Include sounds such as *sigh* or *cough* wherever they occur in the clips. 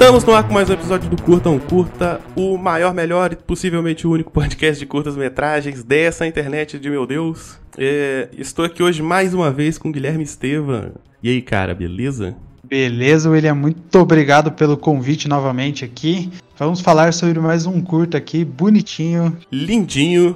Estamos no ar com mais um episódio do Curta um Curta, o maior, melhor e possivelmente o único podcast de curtas-metragens dessa internet de meu Deus. É, estou aqui hoje mais uma vez com Guilherme Estevam. E aí, cara, beleza? Beleza, William, muito obrigado pelo convite novamente aqui. Vamos falar sobre mais um curta aqui, bonitinho. Lindinho.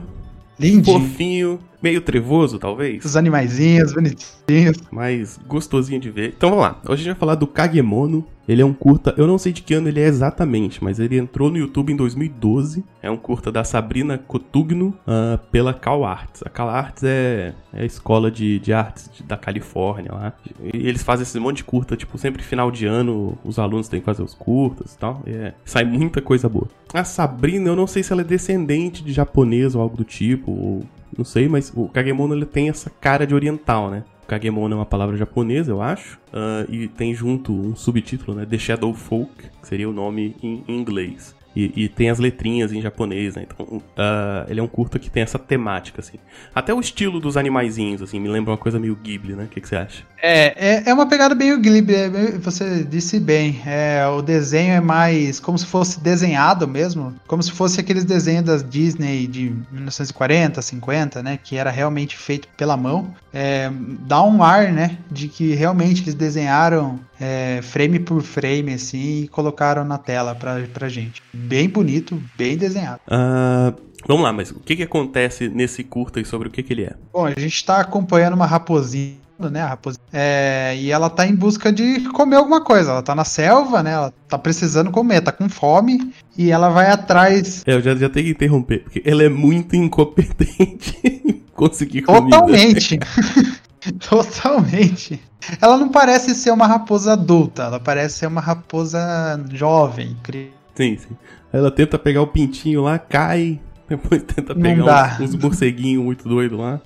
Lindinho. Fofinho. Meio trevoso, talvez. Os animaizinhos, bonitinhos. Mas gostosinho de ver. Então vamos lá. Hoje a gente vai falar do Kagemono. Ele é um curta, eu não sei de que ano ele é exatamente, mas ele entrou no YouTube em 2012. É um curta da Sabrina Cotugno uh, pela Cal Arts. A Cal Arts é, é a escola de, de artes da Califórnia lá. E eles fazem esse monte de curta, tipo, sempre final de ano os alunos têm que fazer os curtas e tal. E é, sai muita coisa boa. A Sabrina, eu não sei se ela é descendente de japonês ou algo do tipo, ou não sei, mas o Kagemono ele tem essa cara de oriental, né? Kagemono é uma palavra japonesa, eu acho, uh, e tem junto um subtítulo, né? The Shadow Folk, que seria o nome em inglês. E, e, tem as letrinhas em japonês, né? Então, uh, ele é um curta que tem essa temática, assim. Até o estilo dos animaizinhos, assim, me lembra uma coisa meio Ghibli, né? O que, que você acha? É, é, é, uma pegada meio Ghibli, é, você disse bem. É, o desenho é mais como se fosse desenhado mesmo, como se fosse aqueles desenhos das Disney de 1940, 50, né? Que era realmente feito pela mão. É, dá um ar, né? De que realmente eles desenharam é, frame por frame, assim, e colocaram na tela pra, pra gente. Bem bonito, bem desenhado. Uh, vamos lá, mas o que, que acontece nesse curta e sobre o que, que ele é? Bom, a gente tá acompanhando uma raposinha né, a raposinha. É, e ela tá em busca de comer alguma coisa. Ela tá na selva, né? Ela tá precisando comer, tá com fome e ela vai atrás. É, eu já, já tenho que interromper, porque ela é muito incompetente *laughs* em conseguir comer. Totalmente. *laughs* *laughs* Totalmente. Ela não parece ser uma raposa adulta, ela parece ser uma raposa jovem. Sim, sim. Ela tenta pegar o pintinho lá, cai, *laughs* depois tenta pegar uns, uns morceguinhos muito doidos lá.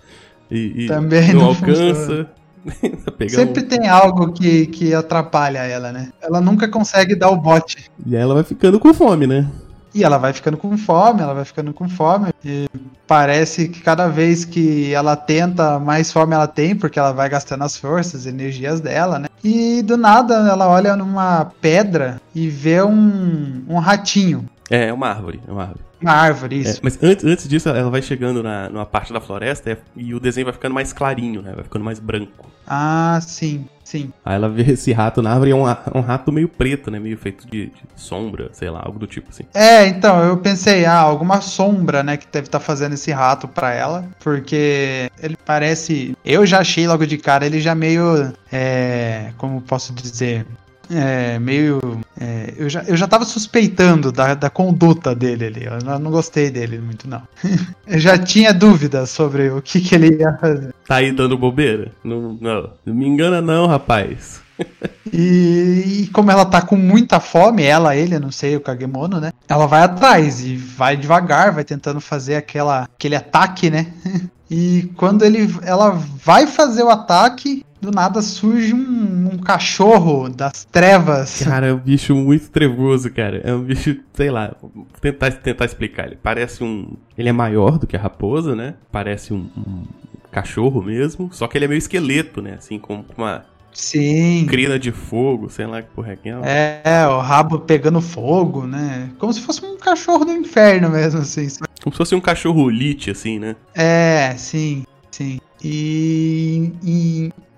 E, e Também não, não alcança. *laughs* Sempre um... tem algo que, que atrapalha ela, né? Ela nunca consegue dar o bote. E aí ela vai ficando com fome, né? E ela vai ficando com fome, ela vai ficando com fome. E parece que cada vez que ela tenta, mais fome ela tem, porque ela vai gastando as forças, energias dela, né? E do nada ela olha numa pedra e vê um, um ratinho. É, é uma árvore, é uma árvore. Uma árvore, isso. É, mas antes, antes disso, ela vai chegando na, numa parte da floresta e o desenho vai ficando mais clarinho, né? Vai ficando mais branco. Ah, sim, sim. Aí ela vê esse rato na árvore e é um, um rato meio preto, né? Meio feito de, de, sombra, sei lá, algo do tipo assim. É, então, eu pensei, ah, alguma sombra, né? Que deve estar tá fazendo esse rato pra ela. Porque ele parece. Eu já achei logo de cara ele já meio. É. Como posso dizer? É, meio. É, eu, já, eu já tava suspeitando da, da conduta dele ali. Eu não, gostei dele muito, não. *laughs* eu já tinha dúvidas sobre o que, que ele ia fazer. Tá aí dando bobeira? Não, não, não me engana, não, rapaz. E, e, como ela tá com muita fome, ela, ele, não sei, o Kagemono, né? Ela vai atrás e vai devagar, vai tentando fazer aquela, aquele ataque, né? *laughs* e quando ele, ela vai fazer o ataque, do nada surge um, um, cachorro das trevas. *laughs* Cara, é um bicho muito trevoso, cara. É um bicho, sei lá, vou tentar, tentar explicar. Ele parece um. Ele é maior do que a raposa, né? Parece um, um cachorro mesmo. Só que ele é meio esqueleto, né? Assim, com uma. Sim. Crina de fogo, sei lá que porra é que é. É, o rabo pegando fogo, né? Como se fosse um cachorro do inferno mesmo, assim. Como se fosse um cachorro lite, assim, né? É, sim, sim. E, e,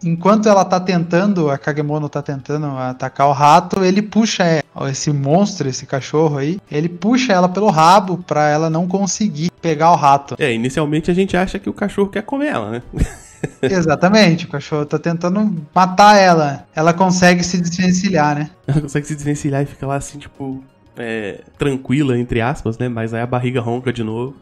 enquanto ela tá tentando, a Kagemono tá tentando atacar o rato, ele puxa esse monstro, esse cachorro aí, ele puxa ela pelo rabo pra ela não conseguir pegar o rato. É, inicialmente a gente acha que o cachorro quer comer ela, né? *laughs* Exatamente, o cachorro tá tentando matar ela. Ela consegue se desvencilhar, né? Ela consegue se desvencilhar e fica lá assim, tipo, é, tranquila, entre aspas, né? Mas aí a barriga ronca de novo.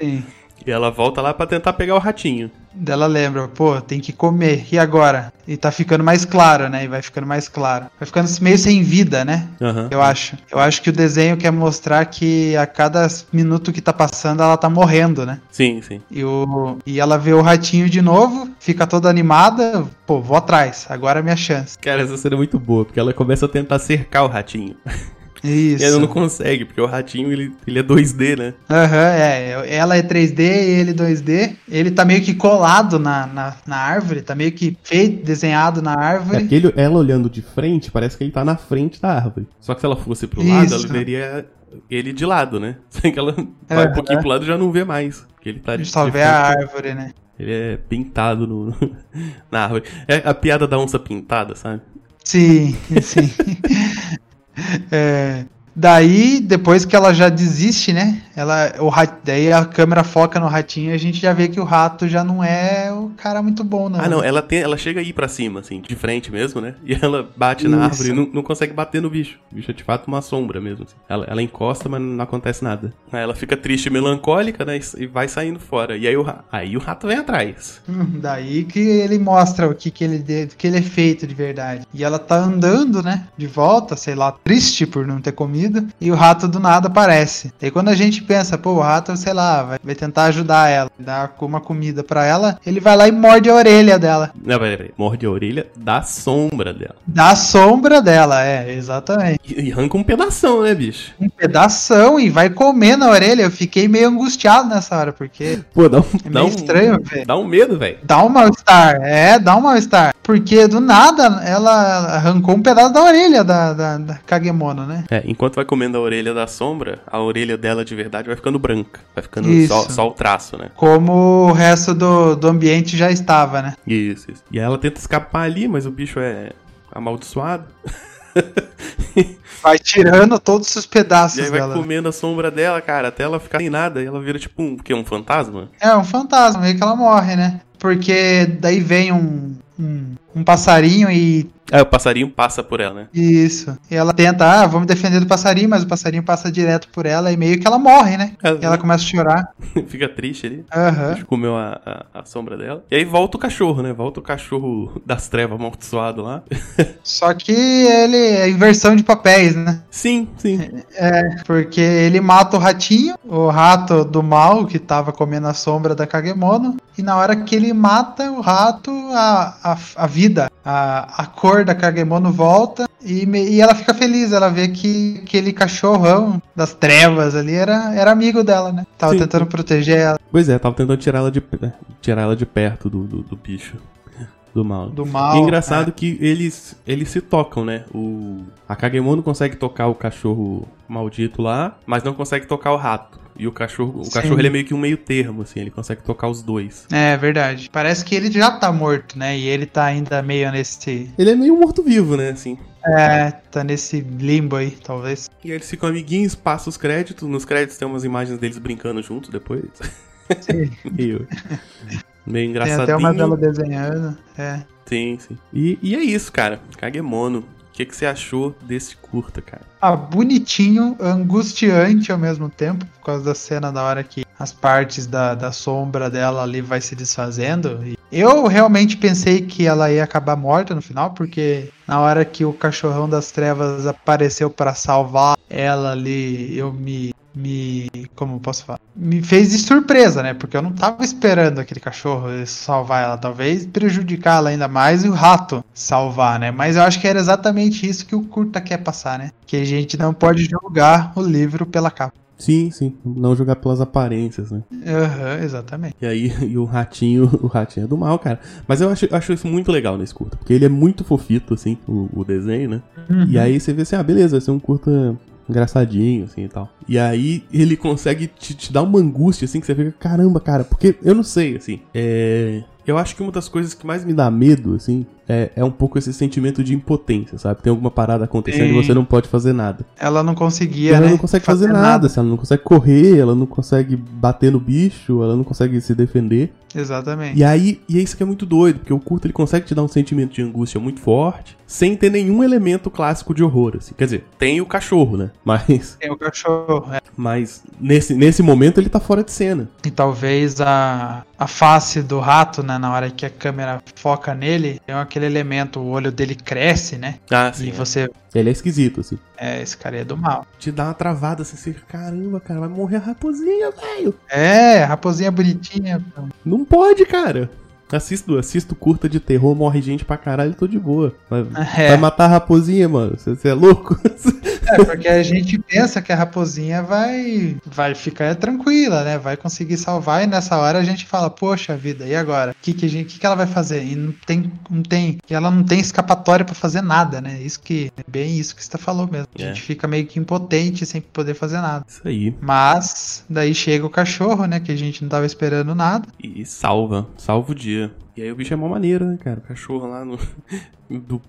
Sim. *laughs* E ela volta lá para tentar pegar o ratinho. Ela lembra, pô, tem que comer. E agora? E tá ficando mais claro, né? E vai ficando mais claro. Vai ficando meio sem vida, né? Uhum. Eu acho. Eu acho que o desenho quer mostrar que a cada minuto que tá passando ela tá morrendo, né? Sim, sim. E, o... e ela vê o ratinho de novo, fica toda animada. Pô, vou atrás. Agora é minha chance. Cara, essa cena é muito boa, porque ela começa a tentar cercar o ratinho. *laughs* Isso. E ela não consegue, porque o ratinho ele, ele é 2D, né? Aham, é. Ela é 3D, ele 2D. Ele tá meio que colado na, na, na árvore, tá meio que feito, desenhado na É árvore. porque ele- ela olhando de frente, parece que ele tá na frente da árvore. Só que se ela fosse pro lado, Isso. ela veria ele de lado, né? *laughs* Só que ela vai um pouquinho pro lado e já não vê mais. Porque ele tá A de só de vê a árvore, né? Ele é pintado no, *laughs* na árvore. É a piada da onça pintada, sabe? Sim, sim. É, daí, depois que ela já desiste, né? Ela, o rat, daí a câmera foca no ratinho e a gente já vê que o rato já não é o cara muito bom, não. Ah, não, ela, tem, ela chega aí pra cima, assim, de frente mesmo, né? E ela bate na Isso. árvore e não, não consegue bater no bicho. O bicho é de fato uma sombra mesmo. assim. Ela, ela encosta, mas não acontece nada. Aí ela fica triste e melancólica, né? E, vai saindo fora. E aí o, aí o rato vem atrás. Hum, Daí que ele mostra o que, que, ele, que ele é feito de verdade. E ela tá andando, né? De volta, sei lá, triste por não ter comido. E o rato do nada aparece. Daí quando a gente pensa, pô, o rato, sei lá, vai, vai tentar ajudar ela, dar uma comida pra ela, ele vai lá e morde a orelha dela. Não, peraí, peraí. Morde a orelha da sombra dela. Da sombra dela, é, exatamente. E, e arranca um pedação, né, bicho? Um pedação e vai comer na orelha. Eu fiquei meio angustiado nessa hora, porque Pô, dá um, é dá um, estranho, velho. dá um medo, velho. Dá um mal-estar, é, dá um mal-estar. Porque do nada ela arrancou um pedaço da orelha da, da, da Kagemono, né? É, enquanto vai comendo a orelha da sombra, a orelha dela de verdade vai ficando branca. Vai ficando só, só o traço, né? Como o resto do, do ambiente já estava, né? Isso, isso. E aí ela tenta escapar ali, mas o bicho é amaldiçoado. *laughs* Vai tirando todos os pedaços E aí vai dela. comendo a sombra dela, cara, até ela ficar sem nada. E ela vira tipo um, o quê? Um fantasma? É um fantasma, meio que ela morre, né? Porque daí vem um, um, passarinho e É, o passarinho passa por ela, né? Isso. E ela tenta, ah, vamos defender do passarinho, mas o passarinho passa direto por ela e meio que ela morre, né? E ela começa a chorar. *laughs* Fica triste ali. Aham. bicho comeu a, a, a sombra dela. E aí volta o cachorro, né? Volta o cachorro das trevas amaldiçoado lá. *laughs* Só que ele é inversão de papéis, né? sim, sim. Porque ele mata o ratinho, o rato do mal que tava comendo a sombra da Kagemono. E na hora que ele mata o rato, a, a, a vida, a, a cor da Kagemono volta. E, me- e ela fica feliz, ela vê que aquele cachorrão das trevas ali era, era amigo dela, né? Tava Sim. tentando proteger ela Pois é, tava tentando tirar ela de, tirar ela de perto do, do, do bicho. Do mal. do mal. E é engraçado que eles, eles se tocam, né? O, a Kagemono consegue tocar o cachorro maldito lá, mas não consegue tocar o rato. E o cachorro, o Sim. cachorro ele é meio que um meio termo, assim, ele consegue tocar os dois. É verdade. Parece que ele já tá morto, né? E ele tá ainda meio nesse. Ele é meio morto-vivo, né, assim. É, tá nesse limbo aí, talvez. E eles ficam amiguinhos, passam os créditos. Nos créditos tem umas imagens deles brincando juntos depois. Sim. *laughs* meio, meio Tem engraçadinho. até uma dela desenhando. É. Sim, sim. E, e é isso, cara. Kagemono. O que, que você achou desse curta, cara? Ah, bonitinho, angustiante ao mesmo tempo, por causa da cena da hora que as partes da, da sombra dela ali vai se desfazendo. E eu realmente pensei que ela ia acabar morta no final, porque na hora que o cachorrão das trevas apareceu pra salvar ela ali, eu me. Me. Como posso falar? Me fez de surpresa, né? Porque eu não tava esperando aquele cachorro salvar ela. Talvez prejudicar ela ainda mais e o rato salvar, né? Mas eu acho que era exatamente isso que o Curta quer passar, né? Que a gente não pode julgar o livro pela capa. Sim, sim. Não jogar pelas aparências, né? Aham, exatamente. E aí, *laughs* e o ratinho, o ratinho é do mal, cara. Mas eu acho, acho isso muito legal nesse curta, porque ele é muito fofito, assim, o, o desenho, né? E aí você vê assim, ah, beleza, vai ser um curta engraçadinho, assim e tal. E aí ele consegue te, te dar uma angústia, assim, que você fica, caramba, cara, porque eu não sei, assim, é. Eu acho que uma das coisas que mais me dá medo, assim, é, é um pouco esse sentimento de impotência, sabe? Tem alguma parada acontecendo Sim. e você não pode fazer nada. Ela não conseguia, ela né? não consegue fazer, nada, assim, ela não consegue correr, ela não consegue bater no bicho, ela não consegue se defender. Exatamente. E aí, e é isso que é muito doido, porque o curto ele consegue te dar um sentimento de angústia muito forte, sem ter nenhum elemento clássico de horror, assim. Quer dizer, tem o cachorro, né? *laughs* Mas, Tem o cachorro. é. mas nesse, nesse momento ele tá fora de cena. E talvez a, a face do rato, né? Na hora que a câmera foca nele, tem aquele elemento, o olho dele cresce, né? Ah, e sim. você. Ele é esquisito, assim. É, esse cara é do mal. Te dá uma travada, assim, você fica, caramba, cara, vai morrer a raposinha, velho. É, raposinha bonitinha. Não pode, cara. Assisto, assisto curta de terror, morre gente pra caralho, tô de boa. Vai, É. vai matar a raposinha, mano. Você você é louco? *laughs* É, porque a gente pensa que a raposinha vai, vai ficar tranquila, né? Vai conseguir salvar, e nessa hora a gente fala, poxa vida, e agora? O que, que, gente, que, que ela vai fazer? E não tem, não tem. E ela não tem escapatória para fazer nada, né? Isso que é bem isso que você falou mesmo. A gente é. fica meio que impotente sem poder fazer nada. Isso aí. Mas daí chega o cachorro, né? Que a gente não tava esperando nada. E salva, salva o dia. E aí o bicho é mó maneiro, né, cara? O cachorro lá no. *laughs* do,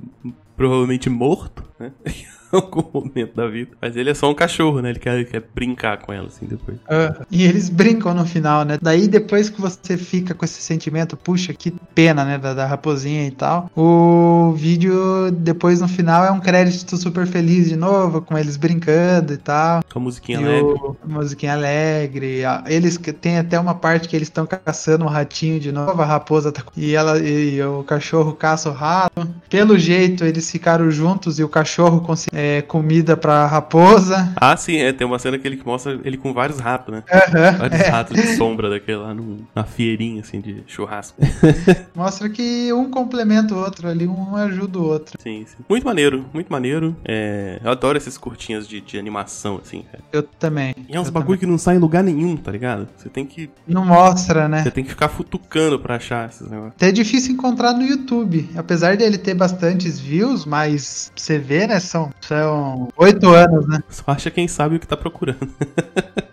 provavelmente morto, né? *laughs* algum momento da vida. Mas ele é só um cachorro, né? Ele quer, ele quer brincar com ela, assim, depois. Uh, e eles brincam no final, né? Daí, depois que você fica com esse sentimento, puxa, que pena, né? Da, da raposinha e tal. O vídeo, depois no final, é um crédito super feliz de novo, com eles brincando e tal. Com a musiquinha e alegre. O, musiquinha alegre. Eles tem até uma parte que eles estão caçando um ratinho de novo, a raposa tá. E ela e o cachorro caça o rato. Pelo jeito, eles ficaram juntos e o cachorro conseguiu é, comida pra raposa. Ah, sim, é, tem uma cena que ele mostra ele com vários ratos, né? Uhum, vários é. ratos de sombra daquele lá no, na feirinha, assim, de churrasco. *laughs* Mostra que um complementa o outro ali, um ajuda o outro. Sim, sim. Muito maneiro, muito maneiro. É, eu adoro esses curtinhas de, de animação, assim, cara. Eu também. E é uns bagulho também. que não sai em lugar nenhum, tá ligado? Você tem que. Não mostra, né? Você tem que ficar futucando pra achar esses negócios. Até é difícil encontrar no YouTube. Apesar dele ter bastantes views, mas você vê, né? São são oito anos, né? Só acha quem sabe o que tá procurando.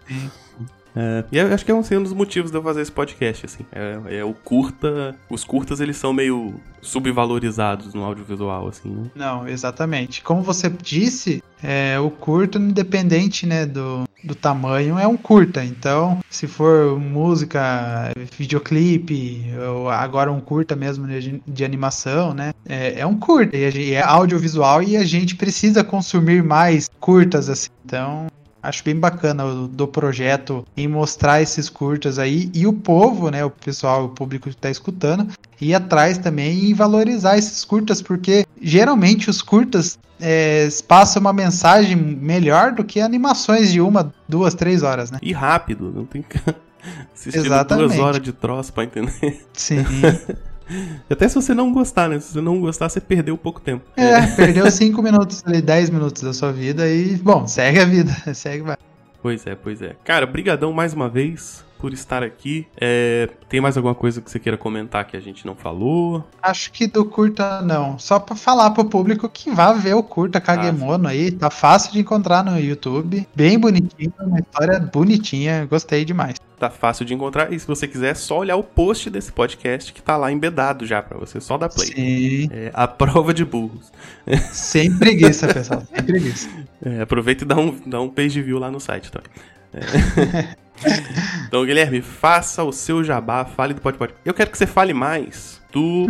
Sim. *laughs* É, e eu acho que é um, um dos motivos de eu fazer esse podcast, assim. É, é, o curta. Os curtas, eles são meio subvalorizados no audiovisual, assim, né? Não, exatamente. Como você disse, é, o curto, independente, né, do, do tamanho, é um curta. Então, se for música, videoclipe, ou agora um curta mesmo de, de animação, né, é, é um curta. E é audiovisual e a gente precisa consumir mais curtas, assim. Então, acho bem bacana do, do projeto em mostrar esses curtas aí e o povo, né, o pessoal, o público que está escutando, ir atrás também e valorizar esses curtas, porque geralmente os curtas é, passam uma mensagem melhor do que animações de uma, duas, três horas, né? E rápido, não tem *laughs* que assistir duas horas de troço para entender. Sim. *laughs* *laughs* Até se você não gostar, né? Se você não gostar, você perdeu pouco tempo. É, *laughs* perdeu 5 minutos ali, 10 minutos da sua vida e, bom, segue a vida, *laughs* segue vai. Pois é, pois é. Cara, brigadão mais uma vez por estar aqui. É, tem mais alguma coisa que você queira comentar que a gente não falou? Acho que do curta não. Só para falar pro público que vá ver o curta Kagemono ah, aí. Tá fácil de encontrar no YouTube. Bem bonitinho, uma história bonitinha. Gostei demais. Tá fácil de encontrar. E se você quiser, é só olhar o post desse podcast que tá lá embedado já para você. Só dar play. Sim. É a prova de burros. *laughs* Sem preguiça, pessoal. Sem preguiça. É, aproveita e dá um, dá um page view lá no site também. É. *laughs* então, Guilherme, faça o seu jabá, fale do Pode Pode. Eu quero que você fale mais do,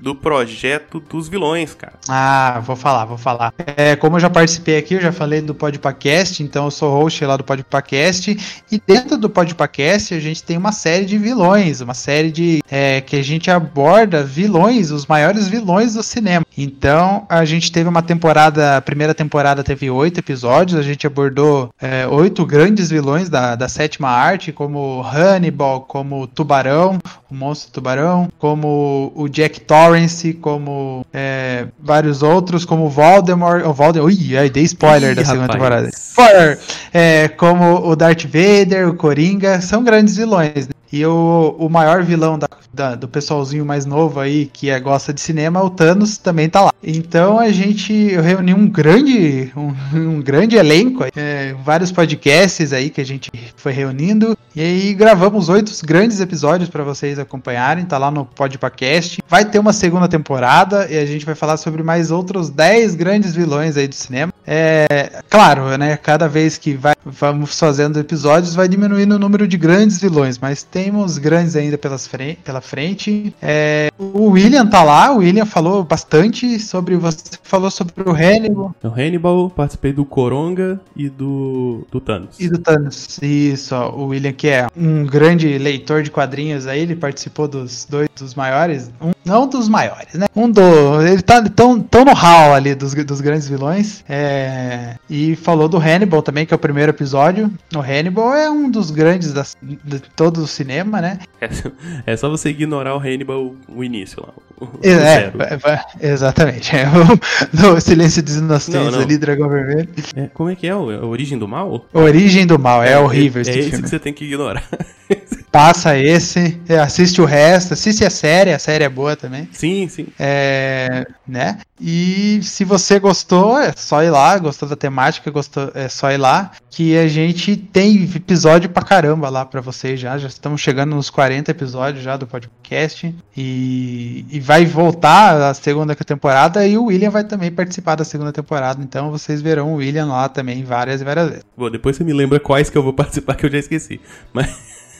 do projeto dos vilões, cara. Ah, vou falar, vou falar. É, como eu já participei aqui, eu já falei do Podpacast, então eu sou host lá do Podpacast, e dentro do Podpacast a gente tem uma série de vilões, uma série de é, que a gente aborda vilões, os maiores vilões do cinema. Então a gente teve uma temporada, a primeira temporada teve oito episódios, a gente abordou é, oito grandes vilões da, da sétima arte, como Hannibal, como Tubarão, o Monstro Tubarão, como o Jack Torrance, como é, vários outros, como Voldemort. O Voldemort ui, aí dei spoiler Ih, da segunda rapaz. temporada. Spoiler! É, como o Darth Vader, o Coringa, são grandes vilões. Né? E o, o maior vilão da, da, do pessoalzinho mais novo aí, que é, gosta de cinema, o Thanos, também tá lá. Então a gente eu reuni um grande, um, um grande elenco, é, vários podcasts aí que a gente foi reunindo. E aí gravamos oito grandes episódios para vocês acompanharem, tá lá no Podpacast. Vai ter uma segunda temporada e a gente vai falar sobre mais outros dez grandes vilões aí do cinema. É, claro, né? Cada vez que vai, vamos fazendo episódios, vai diminuindo o número de grandes vilões, mas temos grandes ainda pelas frente, pela frente. É, o William tá lá, o William falou bastante sobre. Você falou sobre o Hannibal. O Hannibal, participei do Coronga e do, do Thanos. E do Thanos, isso. Ó, o William, que é um grande leitor de quadrinhos aí, ele participou dos dois dos maiores. Um Não dos maiores, né? Um do. Ele tá tão, tão no hall ali dos, dos grandes vilões. É, e falou do Hannibal também, que é o primeiro episódio. O Hannibal é um dos grandes das, de todo o cinema, né? É, é só você ignorar o Hannibal o início lá. O, é, é, é, exatamente. *laughs* É o, Silêncio dos Inocentes ali, Dragão Vermelho. É, como é que é? O, a Origem do Mal? Origem do Mal, é, horrível esse É esse filme. que você tem que ignorar. Passa esse, assiste o resto, assiste a série, a série é boa também. Sim, sim. É, né? E se você gostou, é só ir lá, gostou da temática, gostou, é só ir lá, que a gente tem episódio pra caramba lá pra vocês já, já estamos chegando nos 40 episódios já do podcast e, e vai voltar a segunda temporada e o William vai também participar da segunda temporada, então vocês verão o William lá também várias e várias vezes. Bom, depois você me lembra quais que eu vou *laughs* participar que eu já esqueci. Mas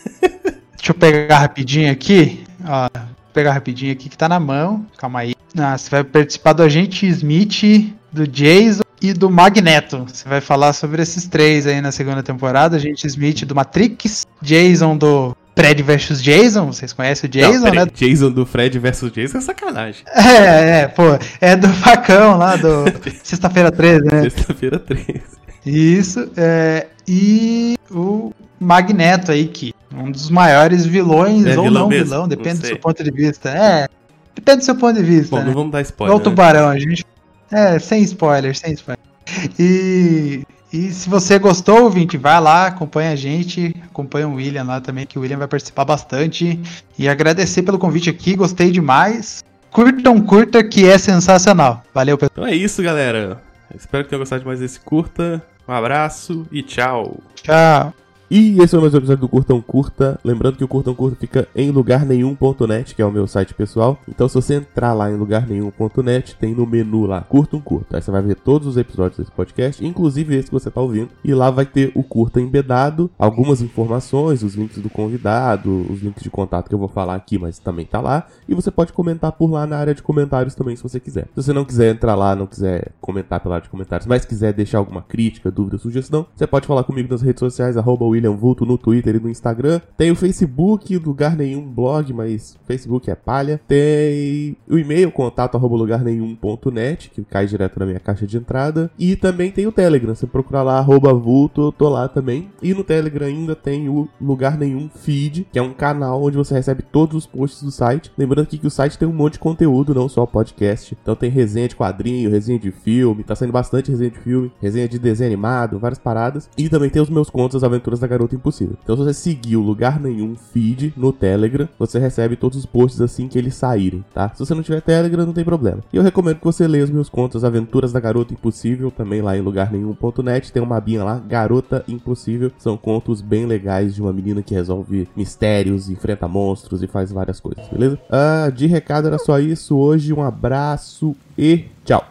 *laughs* Deixa eu pegar rapidinho aqui. Ó, vou pegar rapidinho aqui que tá na mão. Calma aí. Ah, você vai participar do Agente Smith, do Jason e do Magneto. Você vai falar sobre esses três aí na segunda temporada. Agente Smith do Matrix, Jason do Fred vs Jason. Vocês conhecem o Jason, Não, né? Jason do Fred versus Jason é sacanagem. *laughs* É, é, pô. É do facão lá do *laughs* Sexta-feira 13, né? Sexta-feira 13. Isso, é, e o Magneto aí, que é um dos maiores vilões, É ou vilão não mesmo? vilão, depende do seu ponto de vvista. É, depende do seu ponto de vista. Bom, né? não vamos dar spoiler. o né? tubarão, a gente. É, sem spoilers, sem spoilers. E, e se você gostou, ouvinte, vai lá, acompanha a gente, acompanha o William lá também, que o William vai participar bastante. E agradecer pelo convite aqui, gostei demais. Curtam, curta, que é sensacional. Valeu, pessoal. Então é isso, galera. Espero que tenham gostado de mais desse curta. Um abraço e tchau. Tchau. E esse foi mais um episódio do Curtão Curta. Lembrando que o Curtão Curta fica em lugarnenhum.net, que é o meu site pessoal. Então, se você entrar lá em lugarnenhum.net, tem no menu lá, Curta um Curta. Aí você vai ver todos os episódios desse podcast, inclusive esse que você tá ouvindo. E lá vai ter o Curta embedado, algumas informações, os links do convidado, os links de contato que eu vou falar aqui, mas também tá lá. E você pode comentar por lá na área de comentários também, se você quiser. Se você não quiser entrar lá, não quiser comentar pela área de comentários, mas quiser deixar alguma crítica, dúvida, sugestão, você pode falar comigo nas redes sociais, arroba William Vulto no Twitter e no Instagram. Tem o Facebook, lugar nenhum blog, mas Facebook é palha. Tem o e-mail, contato arroba lugar nenhum.net, que cai direto na minha caixa de entrada. E também tem o Telegram, você procurar lá, arroba Vulto, eu tô lá também. E no Telegram ainda tem o Lugar Nenhum Feed, que é um canal onde você recebe todos os posts do site. Lembrando aqui que o site tem um monte de conteúdo, não só podcast. Então tem resenha de quadrinho, resenha de filme, tá saindo bastante resenha de filme, resenha de desenho animado, várias paradas. E também tem os meus contos, as aventuras da Garota Impossível. Então se você seguir o Lugar Nenhum Feed no Telegram, você recebe todos os posts assim que eles saírem, tá? Se você não tiver Telegram, não tem problema. E eu recomendo que você leia os meus contos, as aventuras da Garota Impossível, também lá em lugarnenhum.net. Tem uma abinha lá, Garota Impossível. São contos bem legais de uma menina que resolve mistérios, enfrenta monstros e faz várias coisas, beleza? Ah, de recado era só isso. Hoje um abraço e tchau.